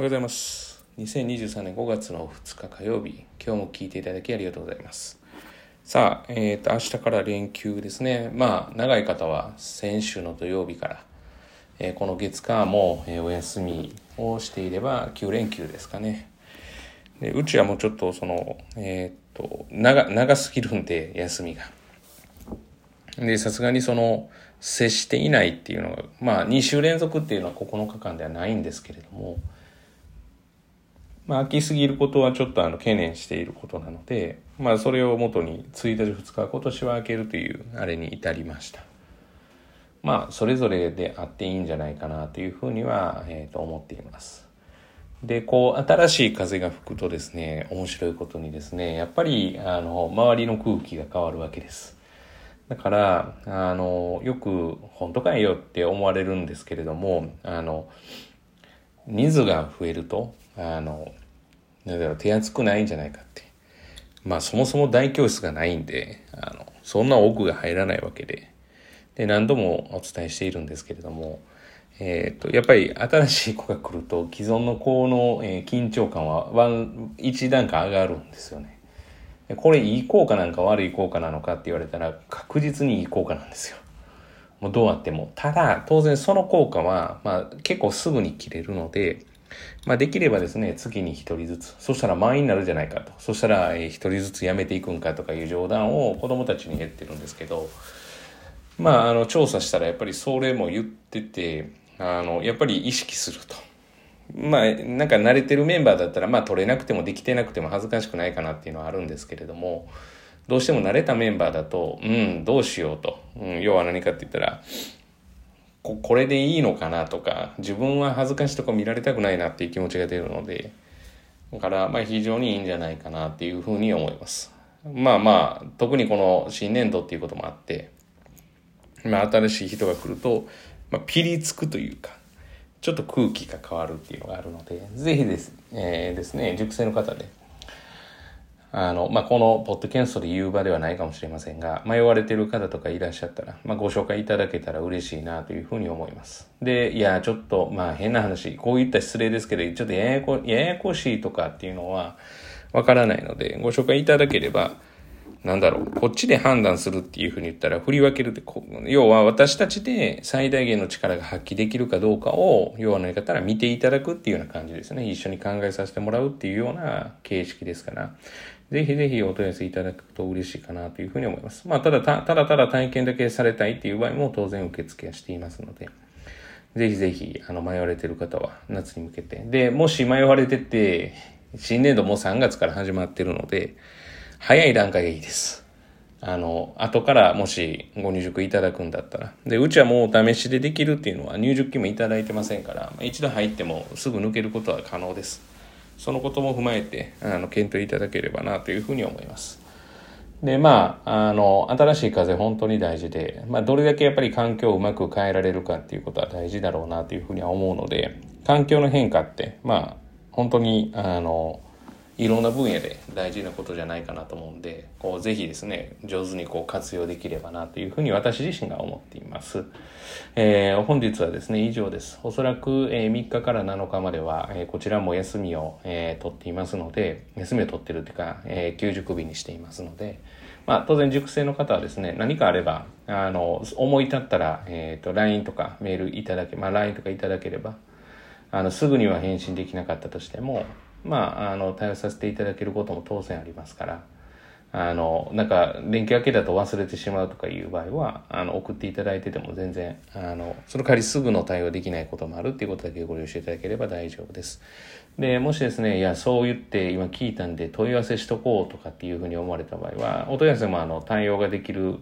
おはようございます。2023年5月の2日火曜日、今日も聞いていただきありがとうございます。さあ、えっ、と、明日から連休ですね。まあ、長い方は先週の土曜日から、えーこの月火も、えーお休みをしていれば9連休ですかね。でうちはもうちょっとその、えっ、と、長、長すぎるんで、休みが。で、さすがにその、接していないっていうのが、まあ、2週連続っていうのは9日間ではないんですけれども、まあ、空きすぎることはちょっとあの懸念していることなので、まあ、それをもとに1日2日今年は空けるというあれに至りました。まあ、それぞれであっていいんじゃないかなというふうには、えーと思っています。で、こう、新しい風が吹くとですね、面白いことにですね、やっぱり、あの、周りの空気が変わるわけです。だから、あの、よく、本当かいよって思われるんですけれども、あの、人数が増えると、あの、だろう、手厚くないんじゃないかって。まあ、そもそも大教室がないんで、あの、そんな多くが入らないわけで、で、何度もお伝えしているんですけれども、えっ、と、やっぱり新しい子が来ると、既存の子の、えー緊張感はワン、一段階上がるんですよね。これいい効果なんか悪い効果なのかって言われたら確実にいい効果なんですよ。もうどうあっても。ただ、当然その効果は、まあ結構すぐに切れるので、まあできればですね、月に一人ずつ。そしたら満員になるじゃないかと。そしたらえー一人ずつ辞めていくんかとかいう冗談を子供たちに言ってるんですけど、まああの調査したらやっぱりそれも言ってて、あの、やっぱり意識すると。まあ、なんか慣れてるメンバーだったら、まあ取れなくてもできてなくても恥ずかしくないかなっていうのはあるんですけれども、どうしても慣れたメンバーだと、うん、どうしようと。うん、要は何かって言ったら、ここれでいいのかなとか、自分は恥ずかしいとこ見られたくないなっていう気持ちが出るので、だから、まあ非常にいいんじゃないかなっていうふうに思います。まあまあ、特にこの新年度っていうこともあって、まあ新しい人が来ると、まあピリつくというか、ちょっと空気が変わるっていうのがあるので、ぜひです,、えーですね、熟成の方で、あの、まあ、このポッドキャストで言う場ではないかもしれませんが、迷われてる方とかいらっしゃったら、まあ、ご紹介いただけたら嬉しいなというふうに思います。で、いや、ちょっと、まあ、変な話、こういった失礼ですけど、ちょっとややこ、ややこしいとかっていうのはわからないので、ご紹介いただければ、なんだろう、こっちで判断するっていうふうに言ったら、振り分けるって、要は私たちで最大限の力が発揮できるかどうかを、要は何かったら見ていただくっていうような感じですね。一緒に考えさせてもらうっていうような形式ですから、ぜひぜひお問い合わせいただくと嬉しいかなというふうに思います。まあ、ただた、ただただ体験だけされたいっていう場合も当然受付はしていますので、ぜひぜひ、あの、迷われてる方は夏に向けて。で、もし迷われてて、新年度も3月から始まってるので、早い段階がいいです。あの、後からもしご入塾いただくんだったら。で、うちはもうお試しでできるっていうのは入塾金もいただいてませんから、一度入ってもすぐ抜けることは可能です。そのことも踏まえて、あの、検討いただければなというふうに思います。で、まあ、あの、新しい風本当に大事で、まあ、どれだけやっぱり環境をうまく変えられるかっていうことは大事だろうなというふうには思うので、環境の変化って、まあ、本当に、あの、いろんな分野で大事なことじゃないかなと思うんで、こう、ぜひですね、上手にこう活用できればなというふうに私自身が思っています。えー本日はですね、以上です。おそらく、えー3日から7日までは、えーこちらも休みを、えー取っていますので、休みを取ってるというか、えー休塾日にしていますので、まあ、当然塾生の方はですね、何かあれば、あの、思い立ったら、えっ、と、LINE とかメールいただけ、まあ、LINE とかいただければ、あの、すぐには返信できなかったとしても、まあ、あの、対応させていただけることも当然ありますから、あの、なんか、連休明けだと忘れてしまうとかいう場合は、あの、送っていただいてても全然、あの、その代わりすぐの対応できないこともあるっていうことだけご了承いただければ大丈夫です。で、もしですね、いや、そう言って今聞いたんで問い合わせしとこうとかっていうふうに思われた場合は、お問い合わせもあの、対応ができる、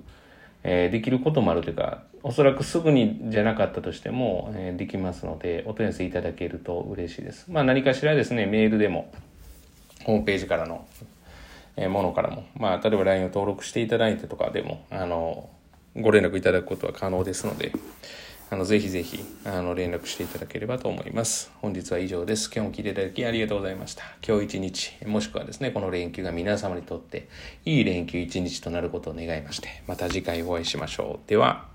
えーできることもあるというか、おそらくすぐにじゃなかったとしても、えーできますので、お問い合わせいただけると嬉しいです。まあ何かしらですね、メールでも、ホームページからの、えーものからも、まあ、例えば LINE を登録していただいてとかでも、あの、ご連絡いただくことは可能ですので、あの、ぜひぜひ、あの、連絡していただければと思います。本日は以上です。今日も聞いていただきありがとうございました。今日一日、もしくはですね、この連休が皆様にとって、いい連休一日となることを願いまして、また次回お会いしましょう。では、